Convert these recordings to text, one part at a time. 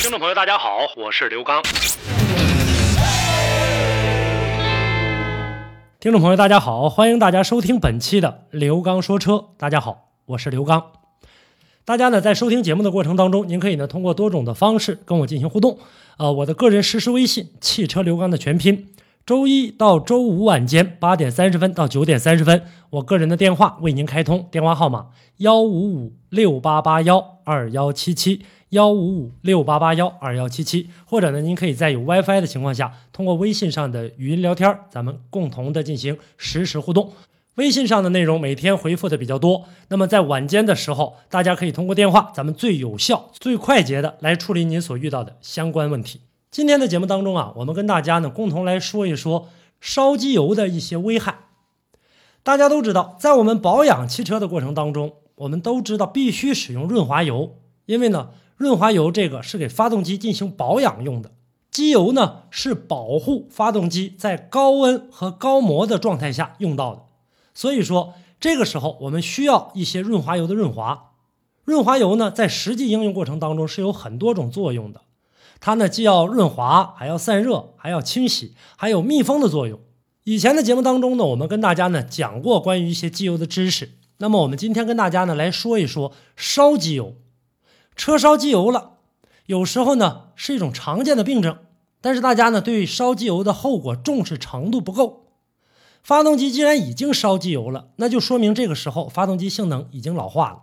听众朋友，大家好，我是刘刚。听众朋友，大家好，欢迎大家收听本期的刘刚说车。大家好，我是刘刚。大家呢在收听节目的过程当中，您可以呢通过多种的方式跟我进行互动。呃，我的个人实时微信“汽车刘刚”的全拼。周一到周五晚间八点三十分到九点三十分，我个人的电话为您开通，电话号码幺五五六八八幺二幺七七幺五五六八八幺二幺七七，或者呢，您可以在有 WiFi 的情况下，通过微信上的语音聊天，咱们共同的进行实时互动。微信上的内容每天回复的比较多，那么在晚间的时候，大家可以通过电话，咱们最有效、最快捷的来处理您所遇到的相关问题。今天的节目当中啊，我们跟大家呢共同来说一说烧机油的一些危害。大家都知道，在我们保养汽车的过程当中，我们都知道必须使用润滑油，因为呢，润滑油这个是给发动机进行保养用的，机油呢是保护发动机在高温和高磨的状态下用到的。所以说，这个时候我们需要一些润滑油的润滑。润滑油呢，在实际应用过程当中是有很多种作用的。它呢既要润滑，还要散热，还要清洗，还有密封的作用。以前的节目当中呢，我们跟大家呢讲过关于一些机油的知识。那么我们今天跟大家呢来说一说烧机油。车烧机油了，有时候呢是一种常见的病症，但是大家呢对烧机油的后果重视程度不够。发动机既然已经烧机油了，那就说明这个时候发动机性能已经老化了。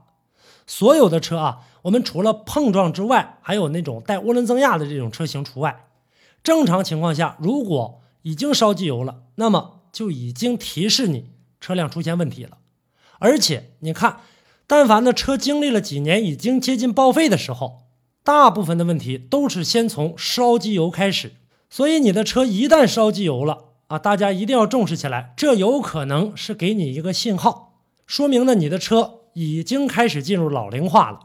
所有的车啊，我们除了碰撞之外，还有那种带涡轮增压的这种车型除外。正常情况下，如果已经烧机油了，那么就已经提示你车辆出现问题了。而且你看，但凡的车经历了几年，已经接近报废的时候，大部分的问题都是先从烧机油开始。所以你的车一旦烧机油了啊，大家一定要重视起来，这有可能是给你一个信号，说明呢你的车。已经开始进入老龄化了。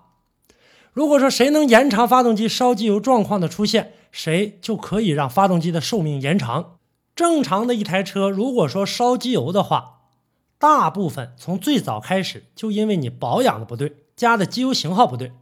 如果说谁能延长发动机烧机油状况的出现，谁就可以让发动机的寿命延长。正常的一台车，如果说烧机油的话，大部分从最早开始就因为你保养的不对，加的机油型号不对。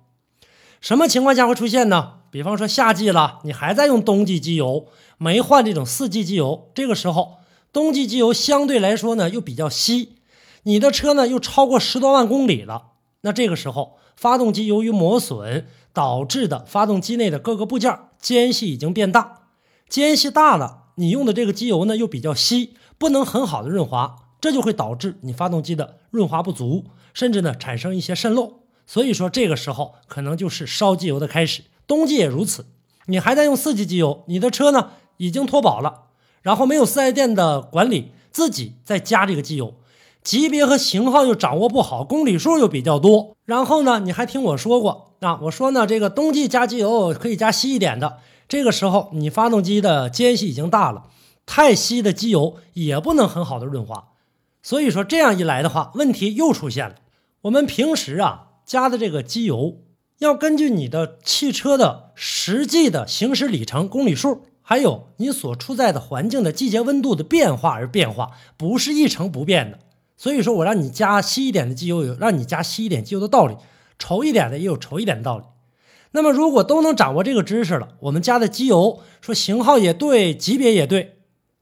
什么情况下会出现呢？比方说夏季了，你还在用冬季机油，没换这种四季机油，这个时候冬季机油相对来说呢又比较稀。你的车呢又超过十多万公里了，那这个时候发动机由于磨损导致的发动机内的各个部件间隙已经变大，间隙大了，你用的这个机油呢又比较稀，不能很好的润滑，这就会导致你发动机的润滑不足，甚至呢产生一些渗漏。所以说这个时候可能就是烧机油的开始。冬季也如此，你还在用四季机油，你的车呢已经脱保了，然后没有四 S 店的管理，自己再加这个机油。级别和型号又掌握不好，公里数又比较多，然后呢，你还听我说过啊？我说呢，这个冬季加机油可以加稀一点的，这个时候你发动机的间隙已经大了，太稀的机油也不能很好的润滑，所以说这样一来的话，问题又出现了。我们平时啊加的这个机油，要根据你的汽车的实际的行驶里程、公里数，还有你所处在的环境的季节温度的变化而变化，不是一成不变的。所以说我让你加稀一点的机油，有让你加稀一点机油的道理；稠一点的也有稠一点的道理。那么如果都能掌握这个知识了，我们加的机油说型号也对，级别也对。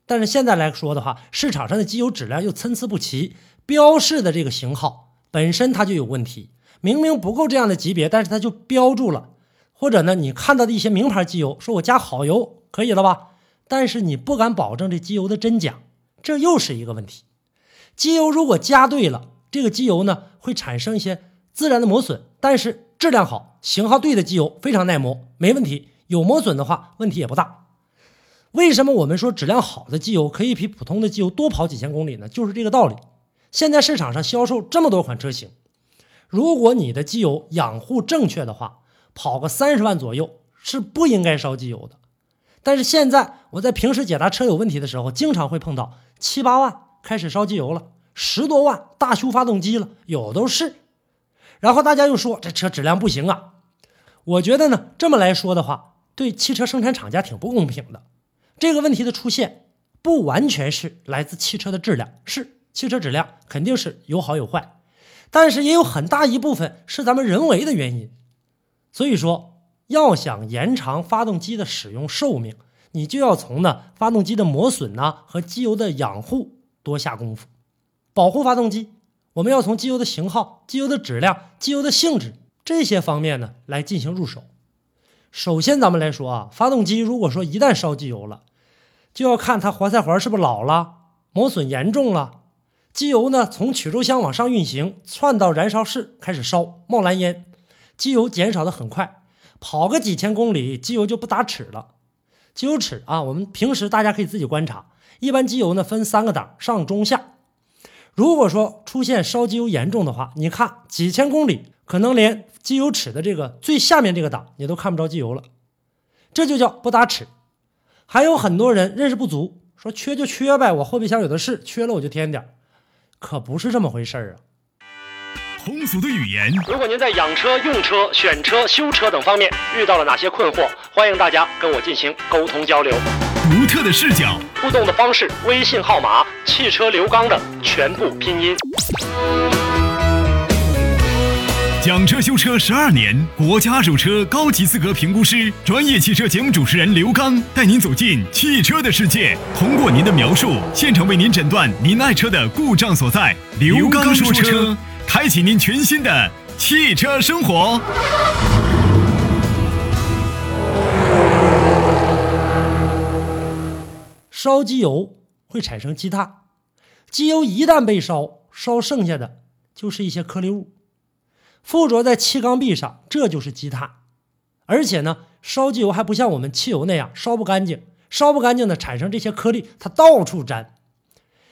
但是现在来说的话，市场上的机油质量又参差不齐，标示的这个型号本身它就有问题。明明不够这样的级别，但是它就标注了。或者呢，你看到的一些名牌机油，说我加好油可以了吧？但是你不敢保证这机油的真假，这又是一个问题。机油如果加对了，这个机油呢会产生一些自然的磨损，但是质量好、型号对的机油非常耐磨，没问题。有磨损的话，问题也不大。为什么我们说质量好的机油可以比普通的机油多跑几千公里呢？就是这个道理。现在市场上销售这么多款车型，如果你的机油养护正确的话，跑个三十万左右是不应该烧机油的。但是现在我在平时解答车友问题的时候，经常会碰到七八万开始烧机油了，十多万大修发动机了，有都是。然后大家又说这车质量不行啊。我觉得呢，这么来说的话，对汽车生产厂家挺不公平的。这个问题的出现，不完全是来自汽车的质量，是汽车质量肯定是有好有坏，但是也有很大一部分是咱们人为的原因。所以说。要想延长发动机的使用寿命，你就要从呢发动机的磨损呢和机油的养护多下功夫。保护发动机，我们要从机油的型号、机油的质量、机油的性质这些方面呢来进行入手。首先，咱们来说啊，发动机如果说一旦烧机油了，就要看它活塞环是不是老了、磨损严重了。机油呢从曲轴箱往上运行，窜到燃烧室开始烧，冒蓝烟，机油减少的很快。跑个几千公里，机油就不打齿了。机油齿啊，我们平时大家可以自己观察。一般机油呢分三个档，上中下。如果说出现烧机油严重的话，你看几千公里，可能连机油齿的这个最下面这个档你都看不着机油了，这就叫不打齿。还有很多人认识不足，说缺就缺呗，我后备箱有的是，缺了我就添点可不是这么回事儿啊。通俗的语言。如果您在养车、用车、选车、修车等方面遇到了哪些困惑，欢迎大家跟我进行沟通交流。独特的视角，互动的方式：微信号码“汽车刘刚”的全部拼音。讲车修车十二年，国家二手车高级资格评估师，专业汽车节目主持人刘刚带您走进汽车的世界，通过您的描述，现场为您诊断您爱车的故障所在。刘刚说车。开启您全新的汽车生活。烧机油会产生积碳，机油一旦被烧，烧剩下的就是一些颗粒物，附着在气缸壁上，这就是积碳。而且呢，烧机油还不像我们汽油那样烧不干净，烧不干净呢，产生这些颗粒，它到处粘，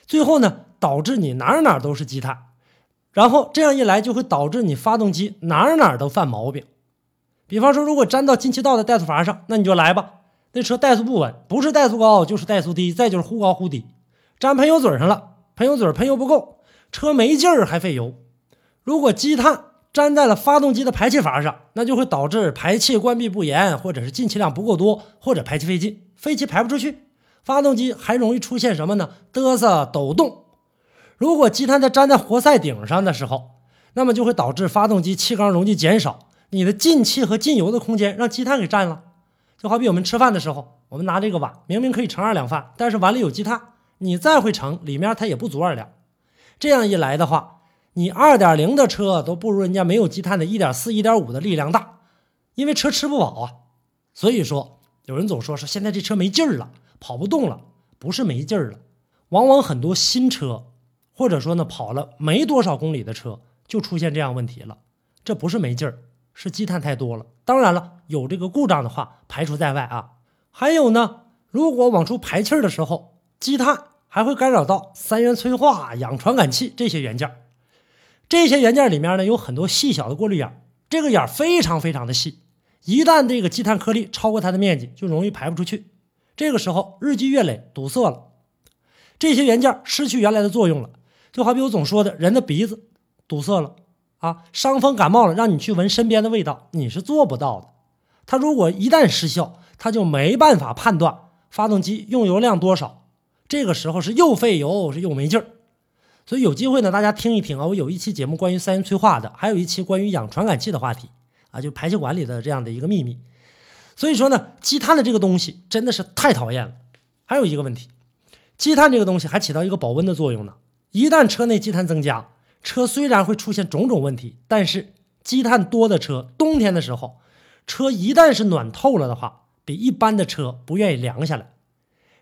最后呢，导致你哪哪都是积碳。然后这样一来，就会导致你发动机哪哪都犯毛病。比方说，如果粘到进气道的怠速阀上，那你就来吧。那车怠速不稳，不是怠速高就是怠速低，再就是忽高忽低。粘喷油嘴上了，喷油嘴喷油不够，车没劲儿还费油。如果积碳粘在了发动机的排气阀上，那就会导致排气关闭不严，或者是进气量不够多，或者排气费劲，废气排不出去，发动机还容易出现什么呢？嘚瑟抖动。如果积碳在粘在活塞顶上的时候，那么就会导致发动机气缸容积减少，你的进气和进油的空间让积碳给占了。就好比我们吃饭的时候，我们拿这个碗，明明可以盛二两饭，但是碗里有积碳，你再会盛，里面它也不足二两。这样一来的话，你二点零的车都不如人家没有积碳的一点四、一点五的力量大，因为车吃不饱啊。所以说，有人总说说现在这车没劲儿了，跑不动了，不是没劲儿了，往往很多新车。或者说呢，跑了没多少公里的车就出现这样问题了，这不是没劲儿，是积碳太多了。当然了，有这个故障的话排除在外啊。还有呢，如果往出排气的时候，积碳还会干扰到三元催化、氧传感器这些元件。这些元件里面呢有很多细小的过滤眼，这个眼非常非常的细，一旦这个积碳颗粒超过它的面积，就容易排不出去。这个时候日积月累堵塞了，这些元件失去原来的作用了。就好比我总说的，人的鼻子堵塞了啊，伤风感冒了，让你去闻身边的味道，你是做不到的。它如果一旦失效，它就没办法判断发动机用油量多少，这个时候是又费油是又没劲儿。所以有机会呢，大家听一听啊，我有一期节目关于三元催化的，还有一期关于氧传感器的话题啊，就排气管里的这样的一个秘密。所以说呢，积碳的这个东西真的是太讨厌了。还有一个问题，积碳这个东西还起到一个保温的作用呢。一旦车内积碳增加，车虽然会出现种种问题，但是积碳多的车，冬天的时候，车一旦是暖透了的话，比一般的车不愿意凉下来。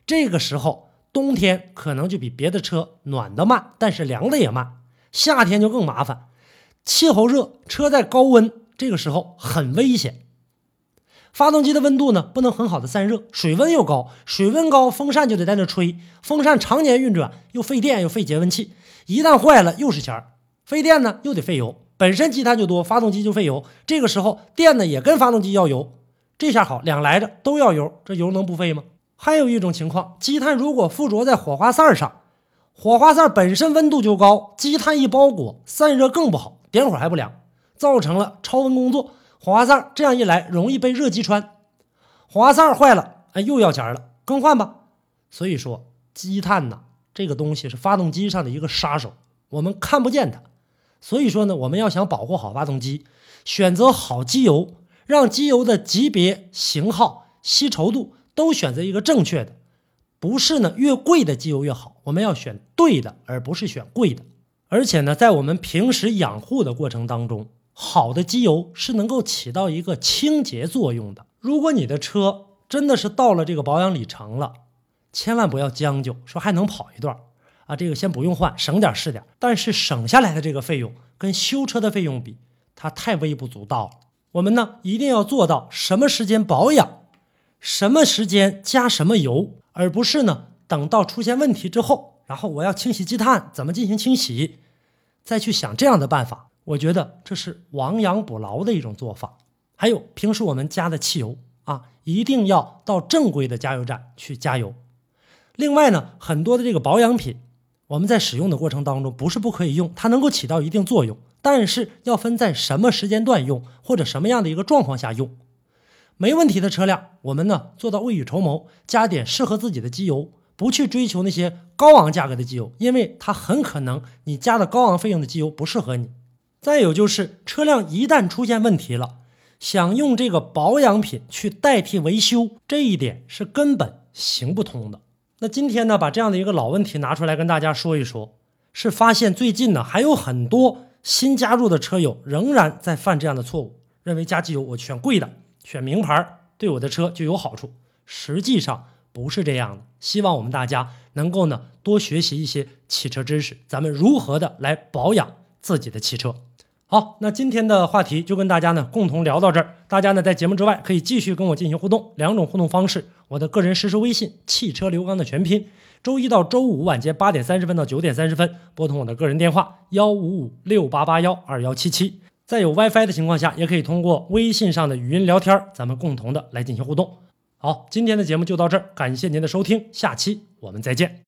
这个时候，冬天可能就比别的车暖的慢，但是凉的也慢。夏天就更麻烦，气候热，车在高温，这个时候很危险。发动机的温度呢，不能很好的散热，水温又高，水温高，风扇就得在那吹，风扇常年运转又费电又费节温器，一旦坏了又是钱儿，费电呢又得费油，本身积碳就多，发动机就费油，这个时候电呢也跟发动机要油，这下好，两来着都要油，这油能不费吗？还有一种情况，积碳如果附着在火花塞上，火花塞本身温度就高，积碳一包裹，散热更不好，点火还不凉，造成了超温工作。火花塞这样一来，容易被热击穿，火花塞坏了，哎，又要钱了，更换吧。所以说，积碳呐，这个东西是发动机上的一个杀手，我们看不见它。所以说呢，我们要想保护好发动机，选择好机油，让机油的级别、型号、稀稠度都选择一个正确的，不是呢越贵的机油越好。我们要选对的，而不是选贵的。而且呢，在我们平时养护的过程当中，好的机油是能够起到一个清洁作用的。如果你的车真的是到了这个保养里程了，千万不要将就，说还能跑一段。啊，这个先不用换，省点是点，但是省下来的这个费用跟修车的费用比，它太微不足道了。我们呢一定要做到什么时间保养，什么时间加什么油，而不是呢等到出现问题之后，然后我要清洗积碳，怎么进行清洗，再去想这样的办法。我觉得这是亡羊补牢的一种做法。还有平时我们加的汽油啊，一定要到正规的加油站去加油。另外呢，很多的这个保养品。我们在使用的过程当中，不是不可以用，它能够起到一定作用，但是要分在什么时间段用，或者什么样的一个状况下用。没问题的车辆，我们呢做到未雨绸缪，加点适合自己的机油，不去追求那些高昂价格的机油，因为它很可能你加的高昂费用的机油不适合你。再有就是车辆一旦出现问题了，想用这个保养品去代替维修，这一点是根本行不通的。那今天呢，把这样的一个老问题拿出来跟大家说一说，是发现最近呢还有很多新加入的车友仍然在犯这样的错误，认为加机油我选贵的，选名牌对我的车就有好处，实际上不是这样的。希望我们大家能够呢多学习一些汽车知识，咱们如何的来保养自己的汽车。好，那今天的话题就跟大家呢共同聊到这儿。大家呢在节目之外可以继续跟我进行互动，两种互动方式：我的个人实时微信“汽车刘刚”的全拼，周一到周五晚间八点三十分到九点三十分拨通我的个人电话幺五五六八八幺二幺七七。在有 WiFi 的情况下，也可以通过微信上的语音聊天，咱们共同的来进行互动。好，今天的节目就到这儿，感谢您的收听，下期我们再见。